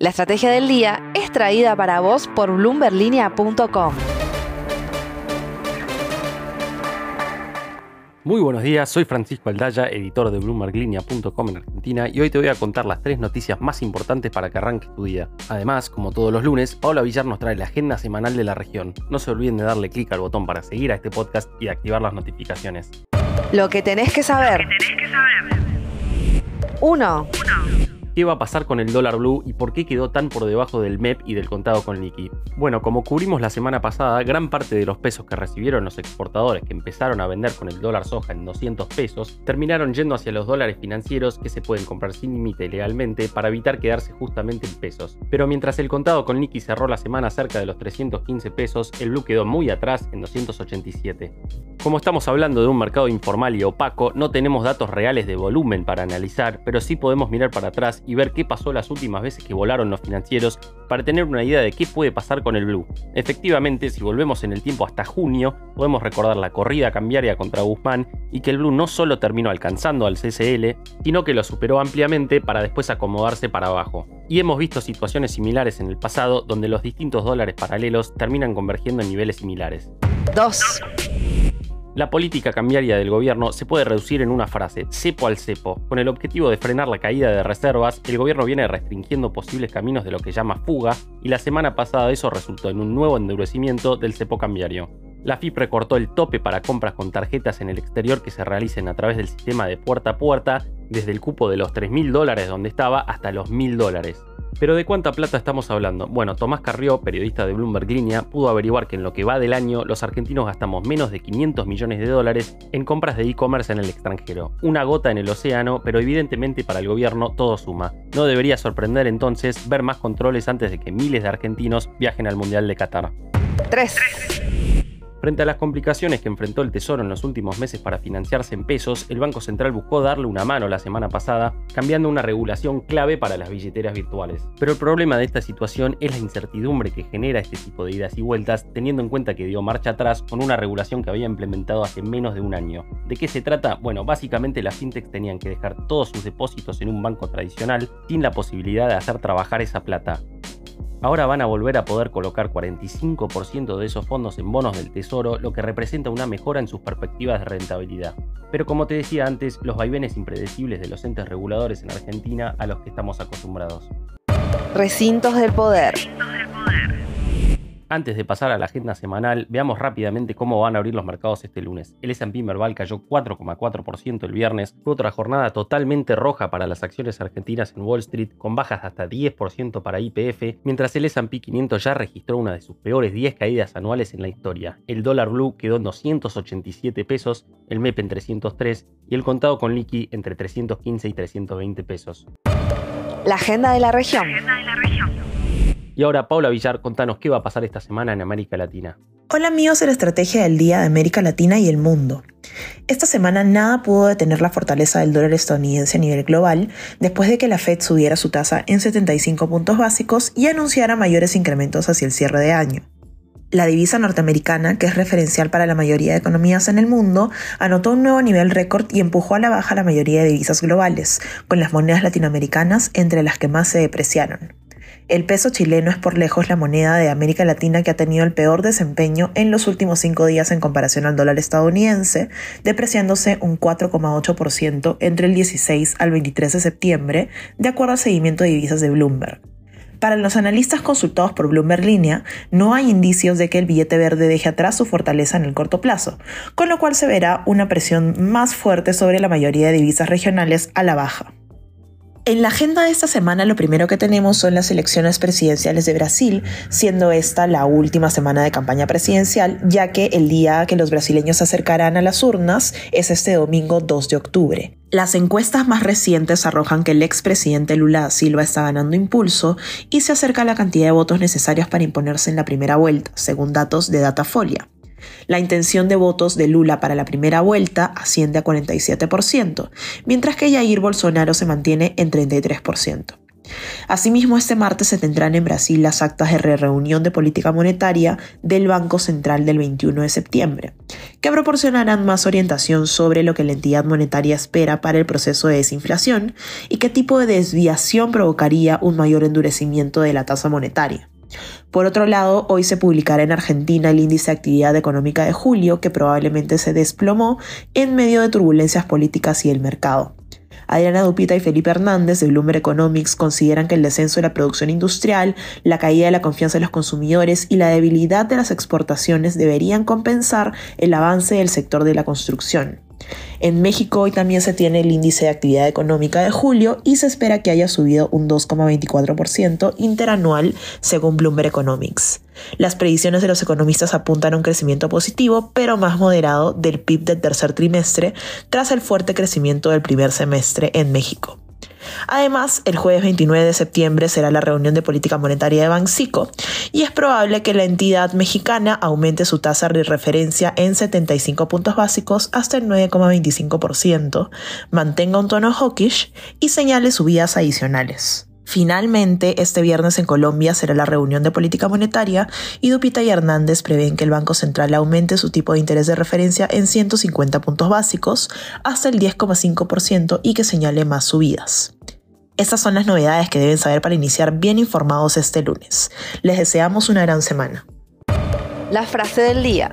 La estrategia del día es traída para vos por bloomberlinia.com. Muy buenos días, soy Francisco Aldaya, editor de bloomberlinia.com en Argentina y hoy te voy a contar las tres noticias más importantes para que arranques tu día. Además, como todos los lunes, Paula Villar nos trae la agenda semanal de la región. No se olviden de darle clic al botón para seguir a este podcast y activar las notificaciones. Lo que tenés que saber. 1. ¿Qué va a pasar con el dólar blue y por qué quedó tan por debajo del MEP y del contado con liqui? Bueno, como cubrimos la semana pasada, gran parte de los pesos que recibieron los exportadores que empezaron a vender con el dólar soja en 200 pesos terminaron yendo hacia los dólares financieros que se pueden comprar sin límite legalmente para evitar quedarse justamente en pesos. Pero mientras el contado con liqui cerró la semana cerca de los 315 pesos, el blue quedó muy atrás en 287. Como estamos hablando de un mercado informal y opaco, no tenemos datos reales de volumen para analizar, pero sí podemos mirar para atrás ver qué pasó las últimas veces que volaron los financieros para tener una idea de qué puede pasar con el blue. Efectivamente, si volvemos en el tiempo hasta junio, podemos recordar la corrida cambiaria contra Guzmán y que el blue no solo terminó alcanzando al CCL, sino que lo superó ampliamente para después acomodarse para abajo. Y hemos visto situaciones similares en el pasado donde los distintos dólares paralelos terminan convergiendo en niveles similares. 2. La política cambiaria del gobierno se puede reducir en una frase, cepo al cepo. Con el objetivo de frenar la caída de reservas, el gobierno viene restringiendo posibles caminos de lo que llama fuga, y la semana pasada eso resultó en un nuevo endurecimiento del cepo cambiario. La FIP recortó el tope para compras con tarjetas en el exterior que se realicen a través del sistema de puerta a puerta, desde el cupo de los 3.000 dólares donde estaba hasta los 1.000 dólares. Pero ¿de cuánta plata estamos hablando? Bueno, Tomás Carrió, periodista de Bloomberg Línea, pudo averiguar que en lo que va del año los argentinos gastamos menos de 500 millones de dólares en compras de e-commerce en el extranjero. Una gota en el océano, pero evidentemente para el gobierno todo suma. No debería sorprender entonces ver más controles antes de que miles de argentinos viajen al Mundial de Qatar. 3. Frente a las complicaciones que enfrentó el Tesoro en los últimos meses para financiarse en pesos, el Banco Central buscó darle una mano la semana pasada, cambiando una regulación clave para las billeteras virtuales. Pero el problema de esta situación es la incertidumbre que genera este tipo de idas y vueltas, teniendo en cuenta que dio marcha atrás con una regulación que había implementado hace menos de un año. ¿De qué se trata? Bueno, básicamente las fintechs tenían que dejar todos sus depósitos en un banco tradicional sin la posibilidad de hacer trabajar esa plata. Ahora van a volver a poder colocar 45% de esos fondos en bonos del Tesoro, lo que representa una mejora en sus perspectivas de rentabilidad. Pero como te decía antes, los vaivenes impredecibles de los entes reguladores en Argentina a los que estamos acostumbrados. Recintos del poder. Antes de pasar a la agenda semanal, veamos rápidamente cómo van a abrir los mercados este lunes. El S&P Merval cayó 4,4% el viernes, fue otra jornada totalmente roja para las acciones argentinas en Wall Street, con bajas de hasta 10% para IPF, mientras el S&P 500 ya registró una de sus peores 10 caídas anuales en la historia. El dólar blue quedó en 287 pesos, el MEP en 303 y el contado con liqui entre 315 y 320 pesos. La agenda de la región. Y ahora, Paula Villar, contanos qué va a pasar esta semana en América Latina. Hola amigos de la Estrategia del Día de América Latina y el mundo. Esta semana nada pudo detener la fortaleza del dólar estadounidense a nivel global después de que la Fed subiera su tasa en 75 puntos básicos y anunciara mayores incrementos hacia el cierre de año. La divisa norteamericana, que es referencial para la mayoría de economías en el mundo, anotó un nuevo nivel récord y empujó a la baja la mayoría de divisas globales, con las monedas latinoamericanas entre las que más se depreciaron. El peso chileno es por lejos la moneda de América Latina que ha tenido el peor desempeño en los últimos cinco días en comparación al dólar estadounidense, depreciándose un 4,8% entre el 16 al 23 de septiembre, de acuerdo al seguimiento de divisas de Bloomberg. Para los analistas consultados por Bloomberg Línea, no hay indicios de que el billete verde deje atrás su fortaleza en el corto plazo, con lo cual se verá una presión más fuerte sobre la mayoría de divisas regionales a la baja. En la agenda de esta semana lo primero que tenemos son las elecciones presidenciales de Brasil, siendo esta la última semana de campaña presidencial, ya que el día que los brasileños se acercarán a las urnas es este domingo 2 de octubre. Las encuestas más recientes arrojan que el expresidente Lula Silva está ganando impulso y se acerca a la cantidad de votos necesarios para imponerse en la primera vuelta, según datos de Datafolia. La intención de votos de Lula para la primera vuelta asciende a 47%, mientras que Jair Bolsonaro se mantiene en 33%. Asimismo, este martes se tendrán en Brasil las actas de reunión de política monetaria del Banco Central del 21 de septiembre, que proporcionarán más orientación sobre lo que la entidad monetaria espera para el proceso de desinflación y qué tipo de desviación provocaría un mayor endurecimiento de la tasa monetaria. Por otro lado, hoy se publicará en Argentina el índice de actividad económica de julio, que probablemente se desplomó en medio de turbulencias políticas y el mercado. Adriana Dupita y Felipe Hernández de Bloomberg Economics consideran que el descenso de la producción industrial, la caída de la confianza de los consumidores y la debilidad de las exportaciones deberían compensar el avance del sector de la construcción. En México hoy también se tiene el índice de actividad económica de julio y se espera que haya subido un 2,24% interanual según Bloomberg Economics. Las predicciones de los economistas apuntan a un crecimiento positivo, pero más moderado del PIB del tercer trimestre tras el fuerte crecimiento del primer semestre en México. Además, el jueves 29 de septiembre será la reunión de política monetaria de Banxico y es probable que la entidad mexicana aumente su tasa de referencia en 75 puntos básicos hasta el 9,25%, mantenga un tono hawkish y señale subidas adicionales. Finalmente, este viernes en Colombia será la reunión de política monetaria y Dupita y Hernández prevén que el Banco Central aumente su tipo de interés de referencia en 150 puntos básicos hasta el 10,5% y que señale más subidas. Estas son las novedades que deben saber para iniciar bien informados este lunes. Les deseamos una gran semana. La frase del día.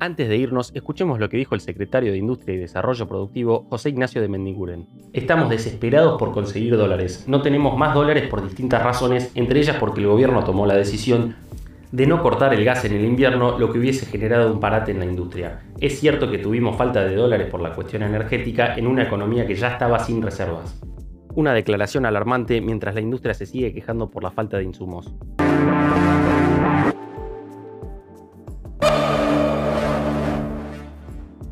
Antes de irnos, escuchemos lo que dijo el secretario de Industria y Desarrollo Productivo, José Ignacio de Mendiguren. Estamos desesperados por conseguir dólares. No tenemos más dólares por distintas razones, entre ellas porque el gobierno tomó la decisión de no cortar el gas en el invierno, lo que hubiese generado un parate en la industria. Es cierto que tuvimos falta de dólares por la cuestión energética en una economía que ya estaba sin reservas. Una declaración alarmante mientras la industria se sigue quejando por la falta de insumos.